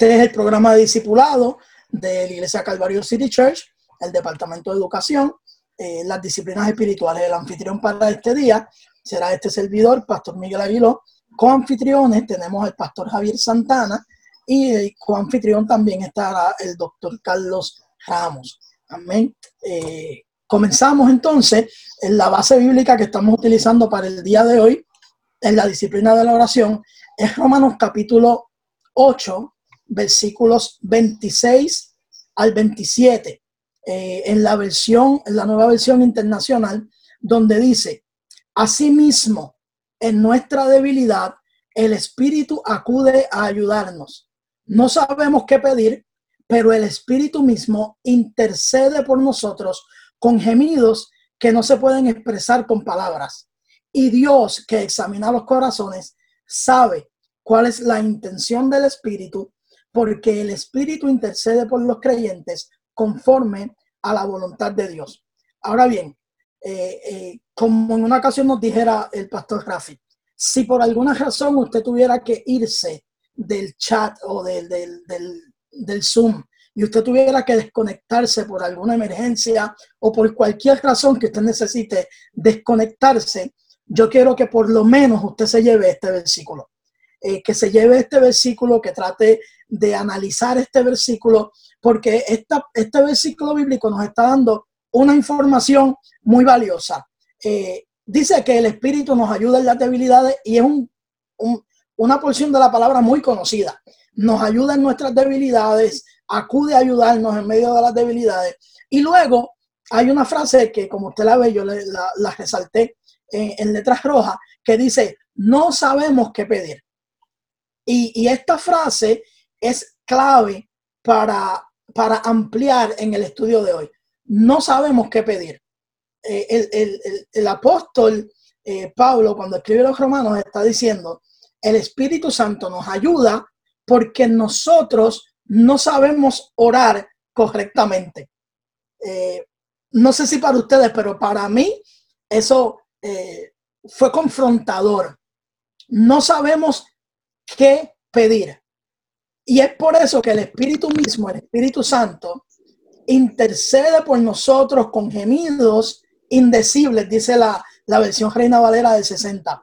Este es el programa de discipulado de la Iglesia Calvario City Church, el Departamento de Educación, eh, las disciplinas espirituales. El anfitrión para este día será este servidor, Pastor Miguel Aguiló. Co-anfitriones tenemos el Pastor Javier Santana y el co-anfitrión también estará el Doctor Carlos Ramos. Amén. Eh, comenzamos entonces en la base bíblica que estamos utilizando para el día de hoy, en la disciplina de la oración, es Romanos capítulo 8, versículos 26 al 27, eh, en la versión, en la nueva versión internacional, donde dice, asimismo, en nuestra debilidad, el Espíritu acude a ayudarnos. No sabemos qué pedir, pero el Espíritu mismo intercede por nosotros con gemidos que no se pueden expresar con palabras. Y Dios, que examina los corazones, sabe cuál es la intención del Espíritu porque el Espíritu intercede por los creyentes conforme a la voluntad de Dios. Ahora bien, eh, eh, como en una ocasión nos dijera el pastor Rafi, si por alguna razón usted tuviera que irse del chat o del, del, del Zoom y usted tuviera que desconectarse por alguna emergencia o por cualquier razón que usted necesite desconectarse, yo quiero que por lo menos usted se lleve este versículo. Eh, que se lleve este versículo, que trate de analizar este versículo, porque esta, este versículo bíblico nos está dando una información muy valiosa. Eh, dice que el Espíritu nos ayuda en las debilidades y es un, una porción de la palabra muy conocida. Nos ayuda en nuestras debilidades, acude a ayudarnos en medio de las debilidades. Y luego hay una frase que, como usted la ve, yo la, resalté en, en letras rojas, que dice, no sabemos qué pedir. Y, esta frase es clave para, para ampliar en el estudio de hoy. No sabemos qué pedir. Eh, el, apóstol eh, Pablo, cuando escribe los romanos, está diciendo, el Espíritu Santo nos ayuda porque nosotros no sabemos orar correctamente. Eh, no sé si para ustedes, pero para mí eso fue confrontador. No sabemos qué pedir. Y es por eso que el Espíritu mismo, el Espíritu Santo, intercede por nosotros con gemidos indecibles, dice la, versión Reina Valera del 60.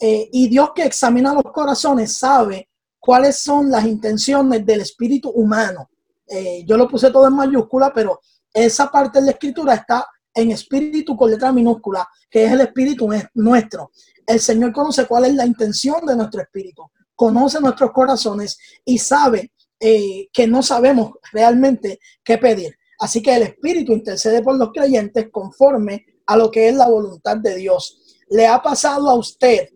Eh, y Dios que examina los corazones sabe cuáles son las intenciones del espíritu humano. Eh, yo lo puse todo en mayúscula, pero esa parte de la escritura está en espíritu con letra minúscula, que es el espíritu nuestro. El Señor conoce cuál es la intención de nuestro espíritu conoce nuestros corazones y sabe eh, que no sabemos realmente qué pedir. Así que el Espíritu intercede por los creyentes conforme a lo que es la voluntad de Dios. ¿Le ha pasado a usted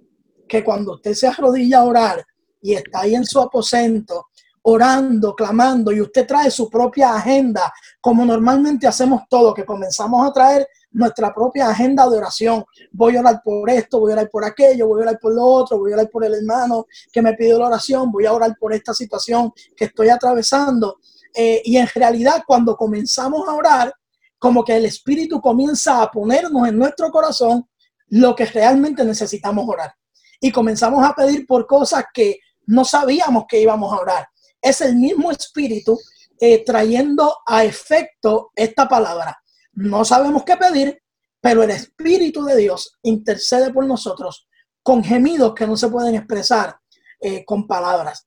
que cuando usted se arrodilla a orar y está ahí en su aposento, orando, clamando, y usted trae su propia agenda, como normalmente hacemos todo, que comenzamos a traer nuestra propia agenda de oración. Voy a orar por esto, voy a orar por aquello, voy a orar por lo otro, voy a orar por el hermano que me pidió la oración, voy a orar por esta situación que estoy atravesando. Eh, y en realidad cuando comenzamos a orar, como que el Espíritu comienza a ponernos en nuestro corazón lo que realmente necesitamos orar. Y comenzamos a pedir por cosas que no sabíamos que íbamos a orar. Es el mismo Espíritu eh, trayendo a efecto esta palabra. No sabemos qué pedir, pero el Espíritu de Dios intercede por nosotros con gemidos que no se pueden expresar eh, con palabras.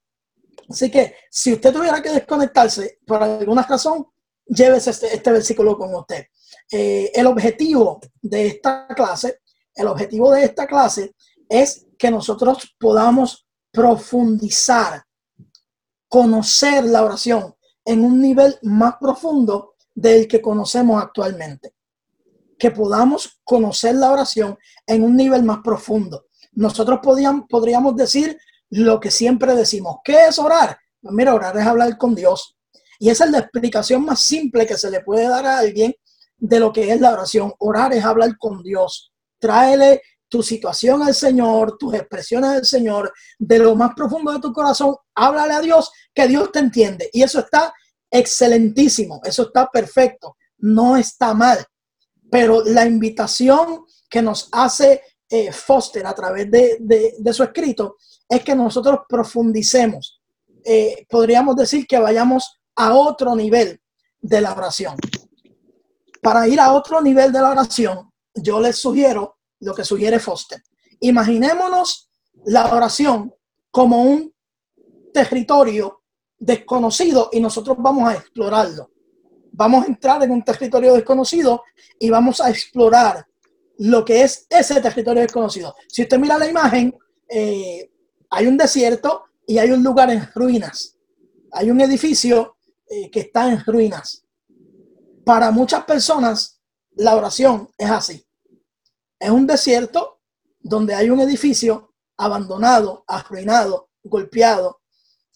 Así que si usted tuviera que desconectarse por alguna razón, llévese este, este versículo con usted. Eh, el objetivo de esta clase, el objetivo de esta clase es que nosotros podamos profundizar, conocer la oración en un nivel más profundo del que conocemos actualmente. Que podamos conocer la oración en un nivel más profundo. Nosotros podríamos decir lo que siempre decimos. ¿Qué es orar? Pues mira, orar es hablar con Dios. Y esa es la explicación más simple que se le puede dar a alguien de lo que es la oración. Orar es hablar con Dios. Tráele tu situación al Señor, tus expresiones al Señor, de lo más profundo de tu corazón, háblale a Dios, que Dios te entiende. Y eso está excelentísimo, eso está perfecto, no está mal. Pero la invitación que nos hace eh, Foster a través de, su escrito es que nosotros profundicemos eh, podríamos decir que vayamos a otro nivel de la oración. Para ir a otro nivel de la oración, yo les sugiero lo que sugiere Foster. Imaginémonos la oración como un territorio desconocido y nosotros vamos a explorarlo. Vamos a entrar en un territorio desconocido y vamos a explorar lo que es ese territorio desconocido. Si usted mira la imagen, eh, hay un desierto y hay un lugar en ruinas. Hay un edificio eh, que está en ruinas. Para muchas personas, la oración es así. Es un desierto donde hay un edificio abandonado, arruinado, golpeado.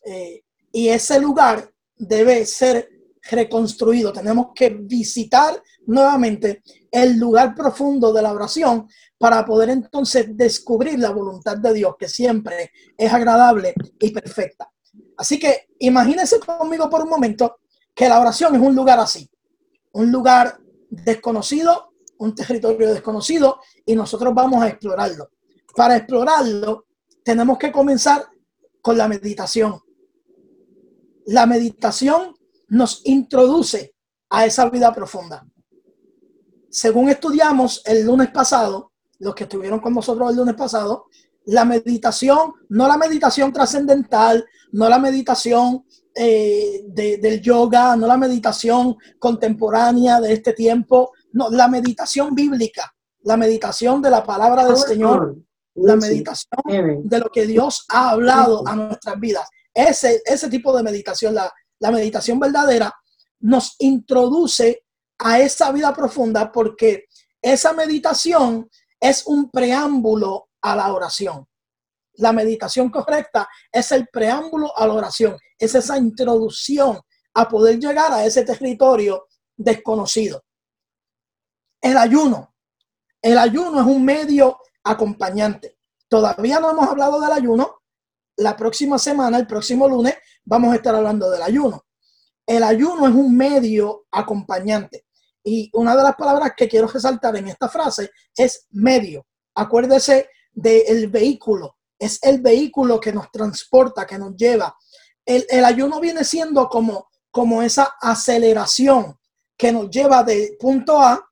Eh, y ese lugar debe ser reconstruido. Tenemos que visitar nuevamente el lugar profundo de la oración para poder entonces descubrir la voluntad de Dios, que siempre es agradable y perfecta. Así que imagínense conmigo por un momento que la oración es un lugar así, un lugar desconocido, un territorio desconocido, y nosotros vamos a explorarlo. Para explorarlo, tenemos que comenzar con la meditación. La meditación nos introduce a esa vida profunda. Según estudiamos el lunes pasado, los que estuvieron con nosotros el lunes pasado, la meditación, no la meditación trascendental, no la meditación eh, del yoga, no la meditación contemporánea de este tiempo, no, la meditación bíblica, la meditación de la palabra del Señor, la meditación de lo que Dios ha hablado a nuestras vidas. Ese, ese tipo de meditación, la, la meditación verdadera, nos introduce a esa vida profunda porque esa meditación es un preámbulo a la oración. La meditación correcta es el preámbulo a la oración, es esa introducción a poder llegar a ese territorio desconocido. El ayuno. El ayuno es un medio acompañante. Todavía no hemos hablado del ayuno. La próxima semana, el próximo lunes, vamos a estar hablando del ayuno. El ayuno es un medio acompañante. Y una de las palabras que quiero resaltar en esta frase es medio. Acuérdese del vehículo. Es el vehículo que nos transporta, que nos lleva. El, ayuno viene siendo como, como esa aceleración que nos lleva de punto A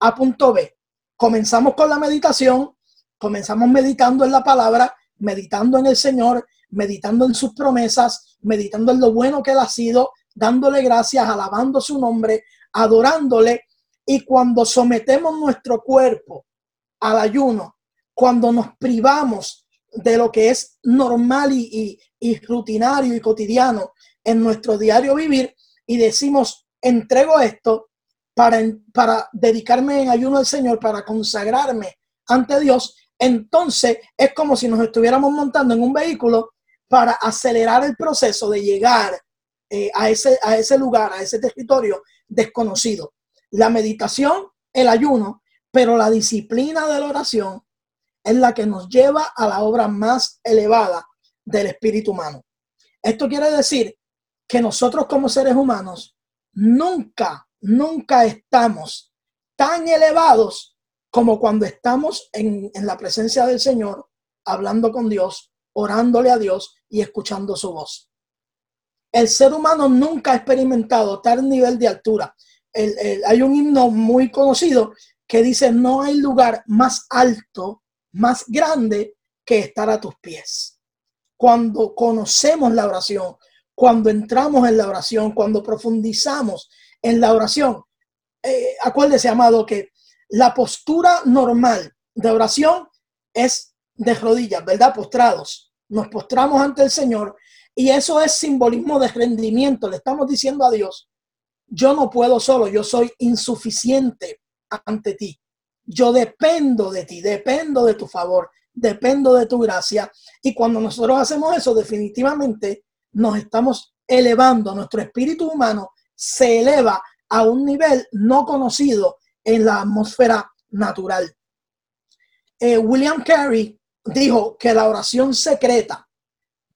a punto B. Comenzamos con la meditación, comenzamos meditando en la palabra, meditando en el Señor, meditando en sus promesas, meditando en lo bueno que ha sido, dándole gracias, alabando su nombre, adorándole. Y cuando sometemos nuestro cuerpo al ayuno, cuando nos privamos de lo que es normal y, rutinario y cotidiano en nuestro diario vivir y decimos, entrego esto para, dedicarme en ayuno al Señor, para consagrarme ante Dios, entonces es como si nos estuviéramos montando en un vehículo para acelerar el proceso de llegar eh, a, ese, a ese lugar, a ese territorio desconocido. La meditación, el ayuno, pero la disciplina de la oración es la que nos lleva a la obra más elevada del espíritu humano. Esto quiere decir que nosotros como seres humanos nunca, nunca estamos tan elevados como cuando estamos en, en, la presencia del Señor, hablando con Dios, orándole a Dios y escuchando su voz. El ser humano nunca ha experimentado tal nivel de altura. hay un himno muy conocido que dice, no hay lugar más alto, más grande que estar a tus pies. Cuando conocemos la oración, cuando entramos en la oración, cuando profundizamos en la oración, eh, acuérdese, amado, que la postura normal de oración es de rodillas, ¿verdad? Postrados. Nos postramos ante el Señor y eso es simbolismo de rendimiento. Le estamos diciendo a Dios, yo no puedo solo, yo soy insuficiente ante ti. Yo dependo de ti, dependo de tu favor, dependo de tu gracia. Y cuando nosotros hacemos eso, definitivamente nos estamos elevando, nuestro espíritu humano se eleva a un nivel no conocido en la atmósfera natural. Eh, William Carey dijo que la oración secreta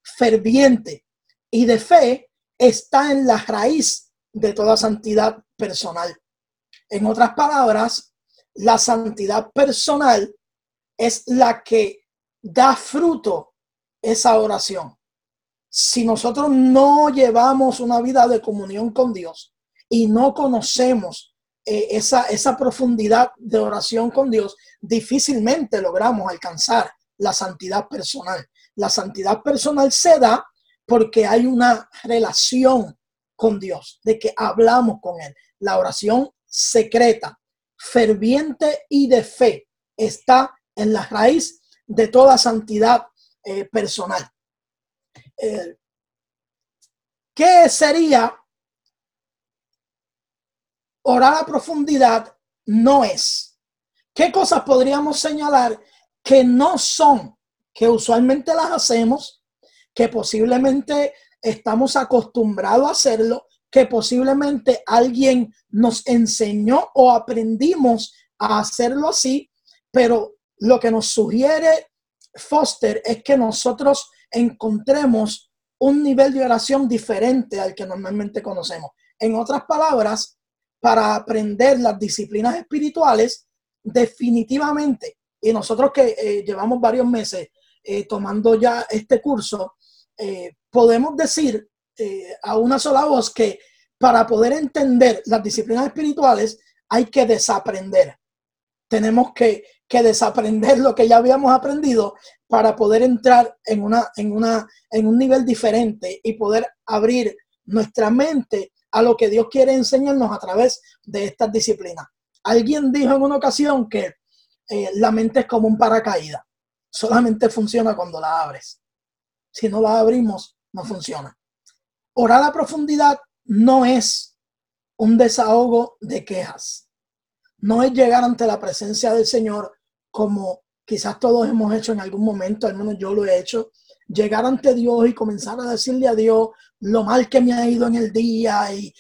ferviente y de fe está en la raíz de toda santidad personal. En otras palabras, la santidad personal es la que da fruto esa oración. Si nosotros no llevamos una vida de comunión con Dios y no conocemos eh, esa, esa profundidad de oración con Dios, difícilmente logramos alcanzar la santidad personal. La santidad personal se da porque hay una relación con Dios, de que hablamos con Él. La oración secreta, ferviente y de fe está en la raíz de toda santidad eh, personal. Eh, ¿Qué sería orar a profundidad? No es. ¿Qué cosas podríamos señalar que no son, que usualmente las hacemos, que posiblemente estamos acostumbrados a hacerlo, que posiblemente alguien nos enseñó o aprendimos a hacerlo así, pero lo que nos sugiere Foster es que nosotros encontremos un nivel de oración diferente al que normalmente conocemos. En otras palabras, para aprender las disciplinas espirituales, definitivamente, y nosotros que eh, llevamos varios meses eh, tomando ya este curso, eh, podemos decir a una sola voz que para poder entender las disciplinas espirituales hay que desaprender. Tenemos que, que desaprender lo que ya habíamos aprendido para poder entrar en, una, en, una, en un nivel diferente y poder abrir nuestra mente a lo que Dios quiere enseñarnos a través de estas disciplinas. Alguien dijo en una ocasión que eh, la mente es como un paracaídas, solamente funciona cuando la abres. Si no la abrimos, no funciona. Orar a profundidad no es un desahogo de quejas, no es llegar ante la presencia del Señor como quizás todos hemos hecho en algún momento, al menos yo lo he hecho, llegar ante Dios y comenzar a decirle a Dios lo mal que me ha ido en el día y,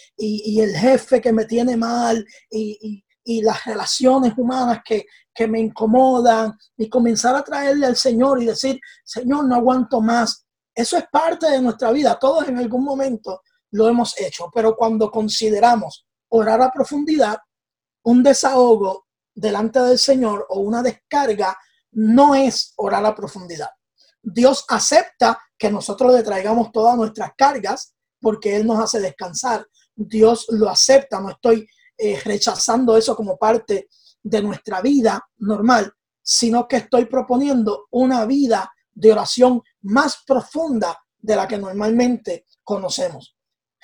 el jefe que me tiene mal y, las relaciones humanas que, que me incomodan y comenzar a traerle al Señor y decir, Señor, no aguanto más. Eso es parte de nuestra vida, todos en algún momento lo hemos hecho, pero cuando consideramos orar a profundidad, un desahogo delante del Señor o una descarga no es orar a profundidad. Dios acepta que nosotros le traigamos todas nuestras cargas porque Él nos hace descansar. Dios lo acepta, no estoy eh, rechazando eso como parte de nuestra vida normal, sino que estoy proponiendo una vida de oración más profunda de la que normalmente conocemos.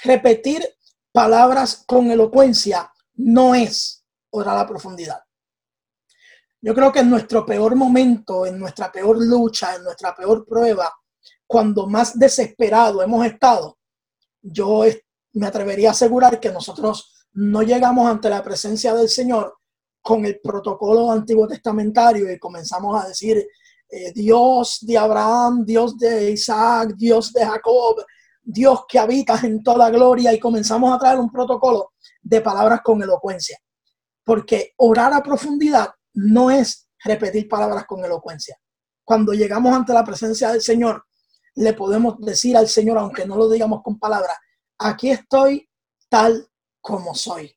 Repetir palabras con elocuencia no es orar a profundidad. Yo creo que en nuestro peor momento, en nuestra peor lucha, en nuestra peor prueba, cuando más desesperado hemos estado, yo me atrevería a asegurar que nosotros no llegamos ante la presencia del Señor con el protocolo antiguo testamentario y comenzamos a decir, eh, Dios de Abraham, Dios de Isaac, Dios de Jacob, Dios que habitas en toda gloria y comenzamos a traer un protocolo de palabras con elocuencia. Porque orar a profundidad no es repetir palabras con elocuencia. Cuando llegamos ante la presencia del Señor, le podemos decir al Señor, aunque no lo digamos con palabras, aquí estoy tal como soy,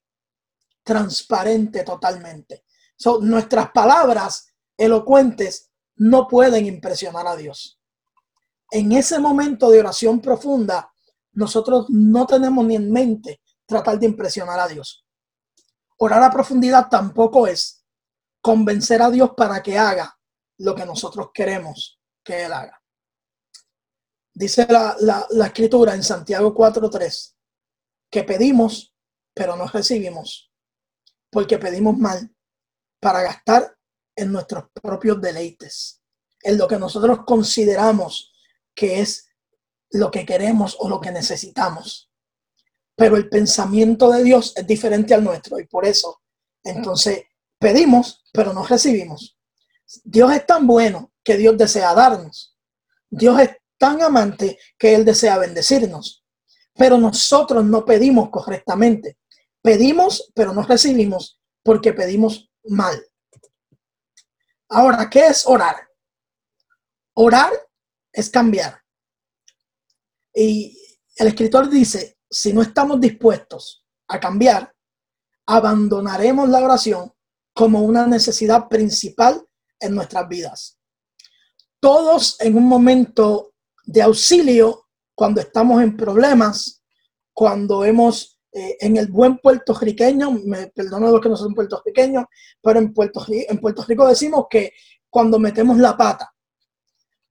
transparente totalmente. Son nuestras palabras elocuentes no pueden impresionar a Dios. En ese momento de oración profunda, nosotros no tenemos ni en mente tratar de impresionar a Dios. Orar a profundidad tampoco es convencer a Dios para que haga lo que nosotros queremos que Él haga. Dice la, la escritura en Santiago 4.3 que pedimos, pero no recibimos, porque pedimos mal para gastar en nuestros propios deleites, en lo que nosotros consideramos que es lo que queremos o lo que necesitamos. Pero el pensamiento de Dios es diferente al nuestro y por eso entonces Pedimos, pero no recibimos. Dios es tan bueno que Dios desea darnos. Dios es tan amante que Él desea bendecirnos. Pero nosotros no pedimos correctamente. Pedimos, pero no recibimos porque pedimos mal. Ahora, ¿qué es orar? Orar es cambiar. Y el escritor dice, si no estamos dispuestos a cambiar, abandonaremos la oración como una necesidad principal en nuestras vidas. Todos en un momento de auxilio cuando estamos en problemas, cuando hemos, eh, en el buen puertorriqueño, me perdono los que no son puertorriqueños, pero en Puerto, en Puerto Rico decimos que cuando metemos la pata,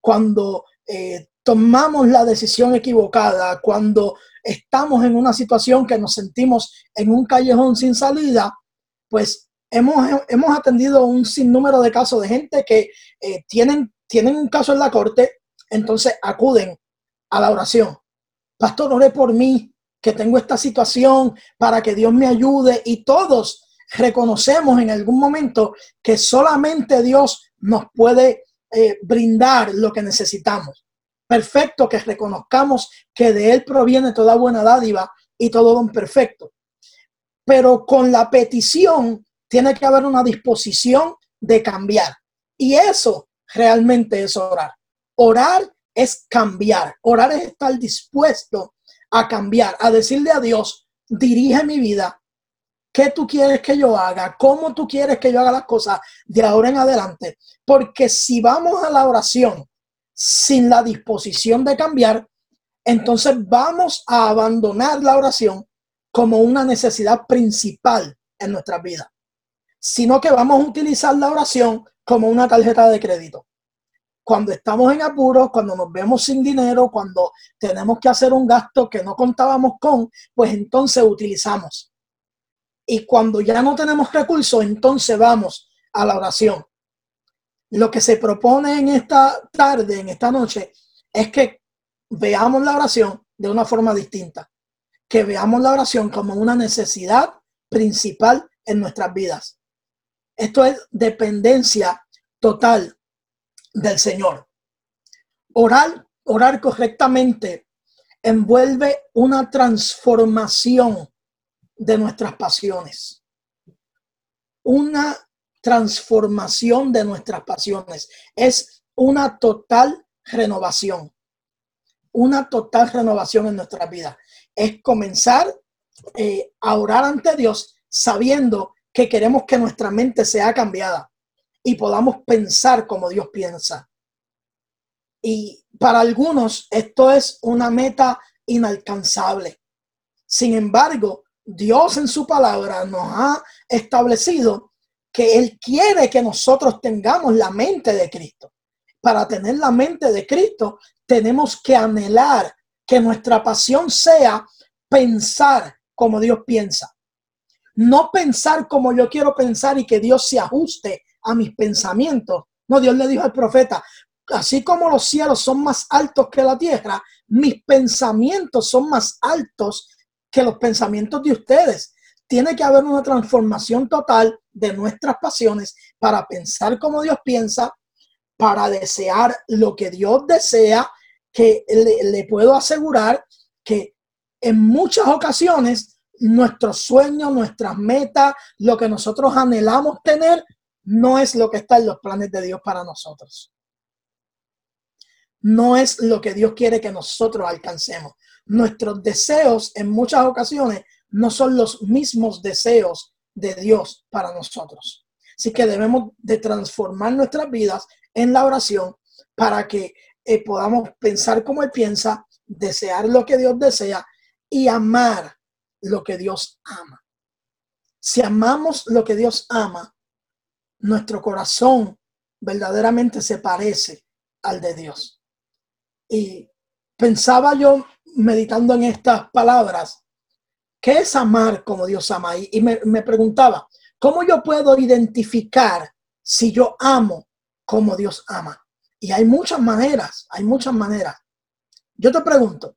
cuando eh, tomamos la decisión equivocada, cuando estamos en una situación que nos sentimos en un callejón sin salida, pues hemos, hemos atendido un sinnúmero de casos de gente que eh, tienen, tienen un caso en la corte, entonces acuden a la oración. Pastor, ore por mí, que tengo esta situación para que Dios me ayude y todos reconocemos en algún momento que solamente Dios nos puede eh, brindar lo que necesitamos. Perfecto que reconozcamos que de Él proviene toda buena dádiva y todo don perfecto. Pero con la petición tiene que haber una disposición de cambiar. Y eso realmente es orar. Orar es cambiar. Orar es estar dispuesto a cambiar, a decirle a Dios, dirige mi vida, qué tú quieres que yo haga, cómo tú quieres que yo haga las cosas de ahora en adelante. Porque si vamos a la oración sin la disposición de cambiar, entonces vamos a abandonar la oración como una necesidad principal en nuestra vida, sino que vamos a utilizar la oración como una tarjeta de crédito cuando estamos en apuros, cuando nos vemos sin dinero, cuando tenemos que hacer un gasto que no contábamos con, pues entonces utilizamos. Y cuando ya no tenemos recursos, entonces vamos a la oración. Lo que se propone en esta tarde, en esta noche, es que veamos la oración de una forma distinta, que veamos la oración como una necesidad principal en nuestras vidas. Esto es dependencia total del Señor. Orar, orar correctamente envuelve una transformación de nuestras pasiones. Una transformación de nuestras pasiones. Es una total renovación. Una total renovación en nuestra vida. Es comenzar eh, a orar ante Dios sabiendo que queremos que nuestra mente sea cambiada y podamos pensar como Dios piensa. Y para algunos esto es una meta inalcanzable. Sin embargo, Dios en su palabra nos ha establecido que Él quiere que nosotros tengamos la mente de Cristo. Para tener la mente de Cristo, tenemos que anhelar que nuestra pasión sea pensar como Dios piensa. No pensar como yo quiero pensar y que Dios se ajuste a mis pensamientos. No, Dios le dijo al profeta, así como los cielos son más altos que la tierra, mis pensamientos son más altos que los pensamientos de ustedes. Tiene que haber una transformación total de nuestras pasiones para pensar como Dios piensa, para desear lo que Dios desea, que le, le puedo asegurar que en muchas ocasiones nuestros sueños, nuestras metas, lo que nosotros anhelamos tener, no es lo que está en los planes de Dios para nosotros. No es lo que Dios quiere que nosotros alcancemos. Nuestros deseos en muchas ocasiones no son los mismos deseos de Dios para nosotros. Así que debemos de transformar nuestras vidas en la oración para que eh, podamos pensar como Él piensa, desear lo que Dios desea y amar lo que Dios ama. Si amamos lo que Dios ama, nuestro corazón verdaderamente se parece al de Dios. Y pensaba yo, meditando en estas palabras, ¿qué es amar como Dios ama? Y, me, me preguntaba, ¿cómo yo puedo identificar si yo amo como Dios ama? Y hay muchas maneras, hay muchas maneras. Yo te pregunto,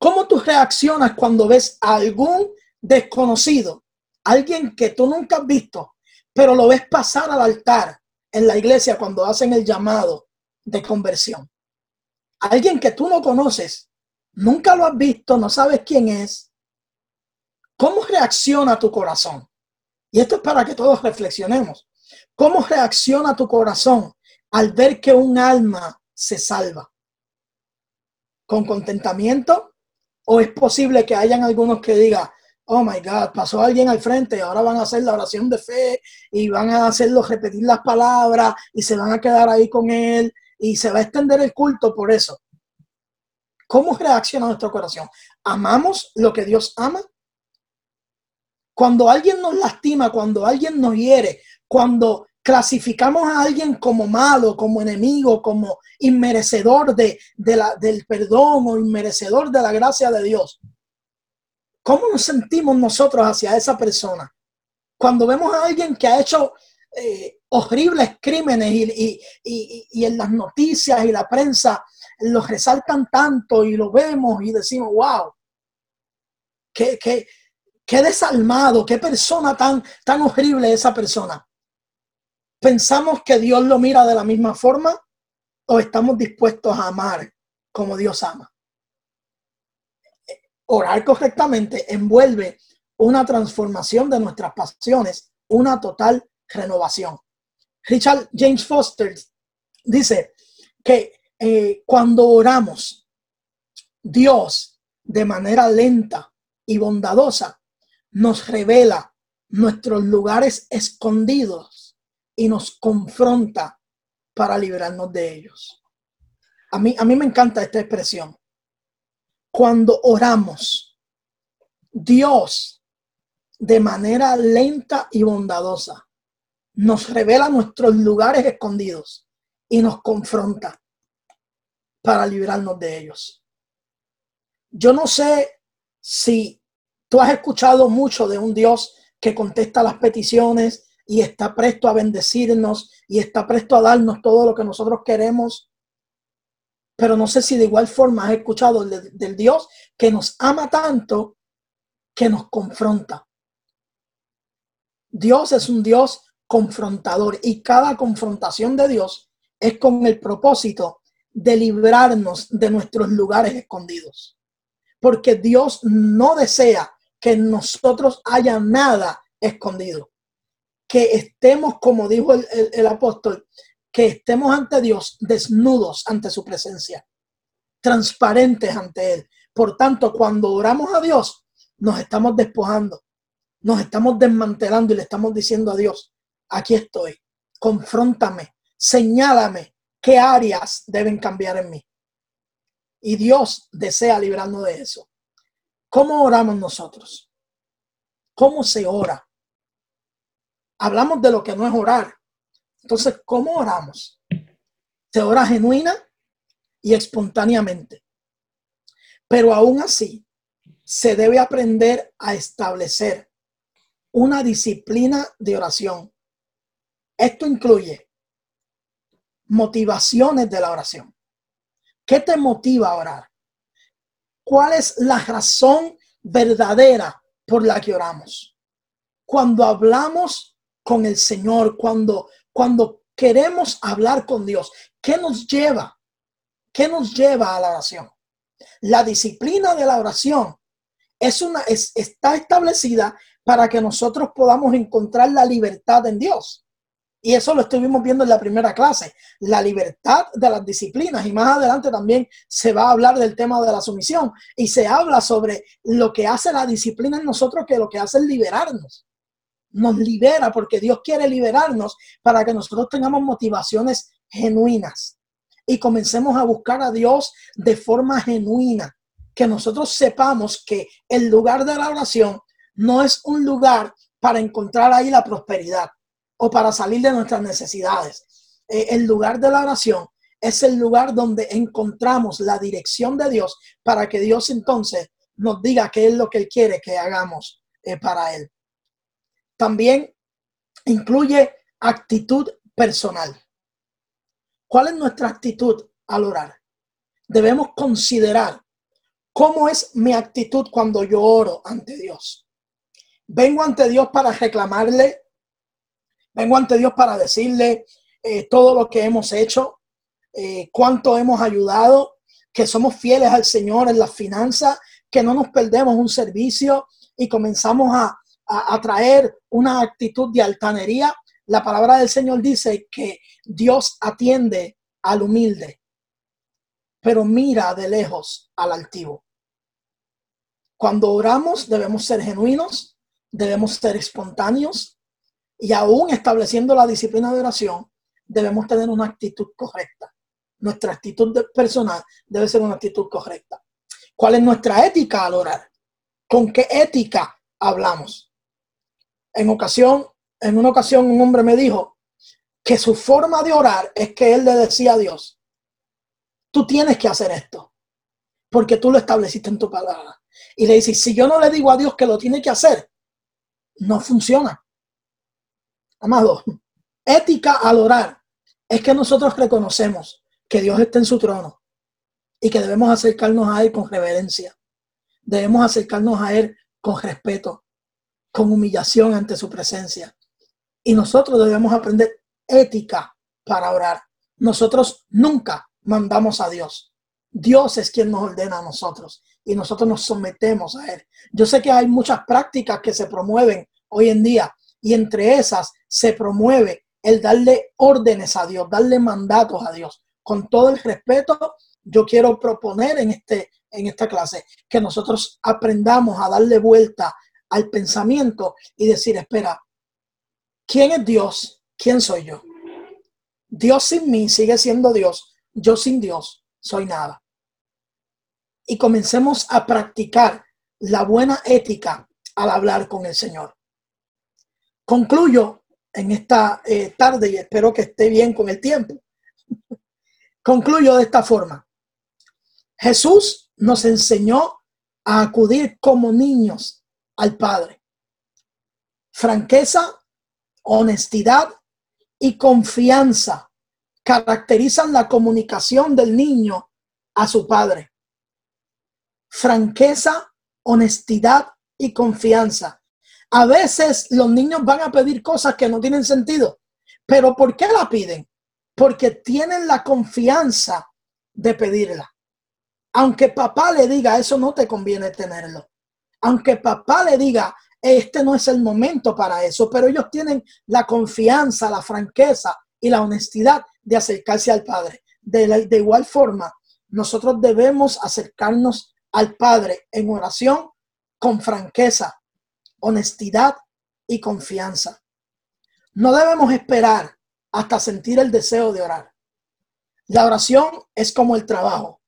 ¿cómo tú reaccionas cuando ves a algún desconocido, alguien que tú nunca has visto, pero lo ves pasar al altar en la iglesia cuando hacen el llamado de conversión. Alguien que tú no conoces, nunca lo has visto, no sabes quién es. ¿Cómo reacciona tu corazón? Y esto es para que todos reflexionemos. ¿Cómo reacciona tu corazón al ver que un alma se salva? ¿Con contentamiento? ¿O es posible que hayan algunos que digan, oh my God, pasó alguien al frente, ahora van a hacer la oración de fe y van a hacerlo repetir las palabras y se van a quedar ahí con él y se va a extender el culto por eso. ¿Cómo reacciona nuestro corazón? ¿Amamos lo que Dios ama? Cuando alguien nos lastima, cuando alguien nos hiere, cuando clasificamos a alguien como malo, como enemigo, como inmerecedor de, la, del perdón o inmerecedor de la gracia de Dios, ¿cómo nos sentimos nosotros hacia esa persona? Cuando vemos a alguien que ha hecho eh, horribles crímenes y, y, en las noticias y la prensa los resaltan tanto y lo vemos y decimos, wow, qué, qué, qué desalmado, qué persona tan, tan horrible esa persona. ¿Pensamos que Dios lo mira de la misma forma o estamos dispuestos a amar como Dios ama? Orar correctamente envuelve una transformación de nuestras pasiones, una total renovación. Richard James Foster dice que eh, cuando oramos, Dios de manera lenta y bondadosa nos revela nuestros lugares escondidos y nos confronta para liberarnos de ellos. A mí, a mí me encanta esta expresión. Cuando oramos, Dios de manera lenta y bondadosa nos revela nuestros lugares escondidos y nos confronta para librarnos de ellos. Yo no sé si tú has escuchado mucho de un Dios que contesta las peticiones y está presto a bendecirnos y está presto a darnos todo lo que nosotros queremos. Pero no sé si de igual forma has escuchado del Dios que nos ama tanto que nos confronta. Dios es un Dios confrontador y cada confrontación de Dios es con el propósito de librarnos de nuestros lugares escondidos. Porque Dios no desea que en nosotros haya nada escondido. Que estemos, como dijo el, el apóstol, que estemos ante Dios desnudos ante su presencia, transparentes ante Él. Por tanto, cuando oramos a Dios, nos estamos despojando, nos estamos desmantelando y le estamos diciendo a Dios, aquí estoy, confróntame, señálame qué áreas deben cambiar en mí. Y Dios desea librarnos de eso. ¿Cómo oramos nosotros? ¿Cómo se ora? Hablamos de lo que no es orar. Entonces, ¿cómo oramos? Se ora genuina y espontáneamente. Pero aún así, se debe aprender a establecer una disciplina de oración esto incluye motivaciones de la oración. ¿Qué te motiva a orar? ¿Cuál es la razón verdadera por la que oramos? Cuando hablamos con el Señor, cuando, cuando queremos hablar con Dios, ¿qué nos lleva? ¿Qué nos lleva a la oración? La disciplina de la oración es una, está establecida para que nosotros podamos encontrar la libertad en Dios. Y eso lo estuvimos viendo en la primera clase, la libertad de las disciplinas. Y más adelante también se va a hablar del tema de la sumisión y se habla sobre lo que hace la disciplina en nosotros, que lo que hace es liberarnos. Nos libera porque Dios quiere liberarnos para que nosotros tengamos motivaciones genuinas y comencemos a buscar a Dios de forma genuina. Que nosotros sepamos que el lugar de la oración no es un lugar para encontrar ahí la prosperidad o para salir de nuestras necesidades. Eh, el lugar de la oración es el lugar donde encontramos la dirección de Dios para que Dios entonces nos diga qué es lo que Él quiere que hagamos eh, para Él. También incluye actitud personal. ¿Cuál es nuestra actitud al orar? Debemos considerar cómo es mi actitud cuando yo oro ante Dios. Vengo ante Dios para reclamarle Vengo ante Dios para decirle eh, todo lo que hemos hecho, eh, cuánto hemos ayudado, que somos fieles al Señor en las finanzas, que no nos perdemos un servicio y comenzamos a, a traer una actitud de altanería. La palabra del Señor dice que Dios atiende al humilde, pero mira de lejos al altivo. Cuando oramos debemos ser genuinos, debemos ser espontáneos, y aún estableciendo la disciplina de oración, debemos tener una actitud correcta. nuestra actitud personal debe ser una actitud correcta. ¿Cuál es nuestra ética al orar? ¿Con qué ética hablamos? En ocasión, en una ocasión un hombre me dijo que su forma de orar es que él le decía a Dios, tú tienes que hacer esto, porque tú lo estableciste en tu palabra. Y le dice, si yo no le digo a Dios que lo tiene que hacer, no funciona. Amado, ética al orar es que nosotros reconocemos que Dios está en su trono y que debemos acercarnos a Él con reverencia. Debemos acercarnos a Él con respeto, con humillación ante su presencia. Y nosotros debemos aprender ética para orar. Nosotros nunca mandamos a Dios. Dios es quien nos ordena a nosotros y nosotros nos sometemos a Él. Yo sé que hay muchas prácticas que se promueven hoy en día y entre esas se promueve el darle órdenes a Dios, darle mandatos a Dios. Con todo el respeto, yo quiero proponer en, este, en esta clase que nosotros aprendamos a darle vuelta al pensamiento y decir, espera, ¿quién es Dios? ¿Quién soy yo? Dios sin mí sigue siendo Dios. Yo sin Dios soy nada. Y comencemos a practicar la buena ética al hablar con el Señor. Concluyo en esta eh, tarde y espero que esté bien con el tiempo. Concluyo de esta forma. Jesús nos enseñó a acudir como niños al Padre. Franqueza, honestidad y confianza caracterizan la comunicación del niño a su padre. Franqueza, honestidad y confianza a veces los niños van a pedir cosas que no tienen sentido. Pero ¿por qué la piden? Porque tienen la confianza de pedirla. Aunque papá le diga, eso no te conviene tenerlo. Aunque papá le diga, este no es el momento para eso, pero ellos tienen la confianza, la franqueza y la honestidad de acercarse al Padre. De, de igual forma, nosotros debemos acercarnos al Padre en oración con franqueza, honestidad y confianza. No debemos esperar hasta sentir el deseo de orar. La oración es como el trabajo.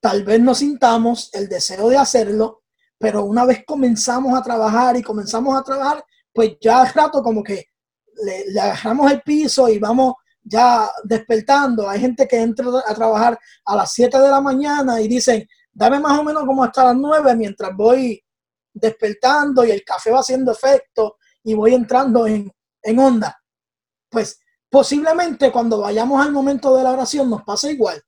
Tal vez no sintamos el deseo de hacerlo, pero una vez comenzamos a trabajar y comenzamos a trabajar, pues ya al rato como que le, agarramos el piso y vamos ya despertando. Hay gente que entra a trabajar a las 7 de la mañana y dicen, dame más o menos como hasta las 9 mientras voy despertando y el café va haciendo efecto y voy entrando en, en onda. Pues posiblemente cuando vayamos al momento de la oración nos pasa igual,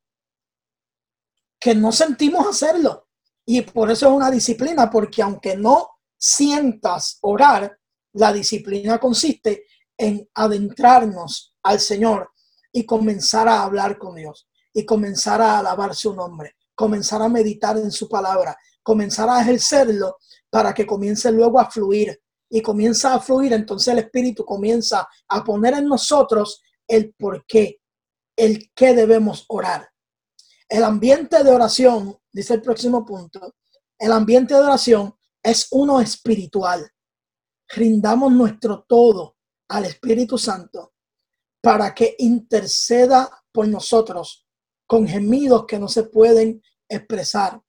que no sentimos hacerlo. Y por eso es una disciplina, porque aunque no sientas orar, la disciplina consiste en adentrarnos al Señor y comenzar a hablar con Dios y comenzar a alabar su nombre, comenzar a meditar en su palabra, comenzar a ejercerlo para que comience luego a fluir y comienza a fluir, entonces el Espíritu comienza a poner en nosotros el por qué, el qué debemos orar. El ambiente de oración, dice el próximo punto, el ambiente de oración es uno espiritual. Rindamos nuestro todo al Espíritu Santo para que interceda por nosotros con gemidos que no se pueden expresar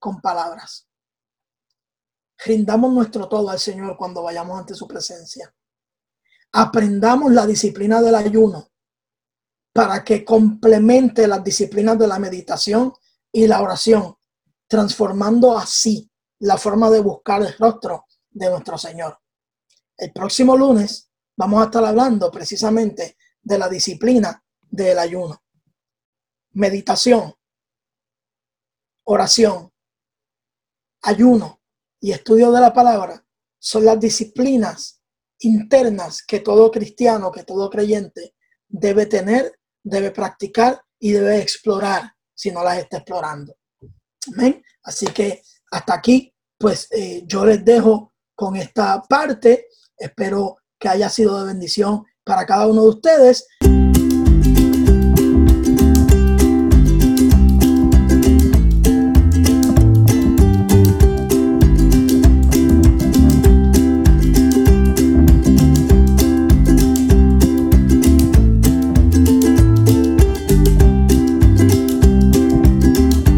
con palabras. Rindamos nuestro todo al Señor cuando vayamos ante su presencia. Aprendamos la disciplina del ayuno para que complemente las disciplinas de la meditación y la oración, transformando así la forma de buscar el rostro de nuestro Señor. El próximo lunes vamos a estar hablando precisamente de la disciplina del ayuno. Meditación, oración, ayuno y estudio de la palabra son las disciplinas internas que todo cristiano, que todo creyente debe tener, debe practicar y debe explorar si no las está explorando. Así que hasta aquí, pues eh, yo les dejo con esta parte. Espero que haya sido de bendición para cada uno de ustedes.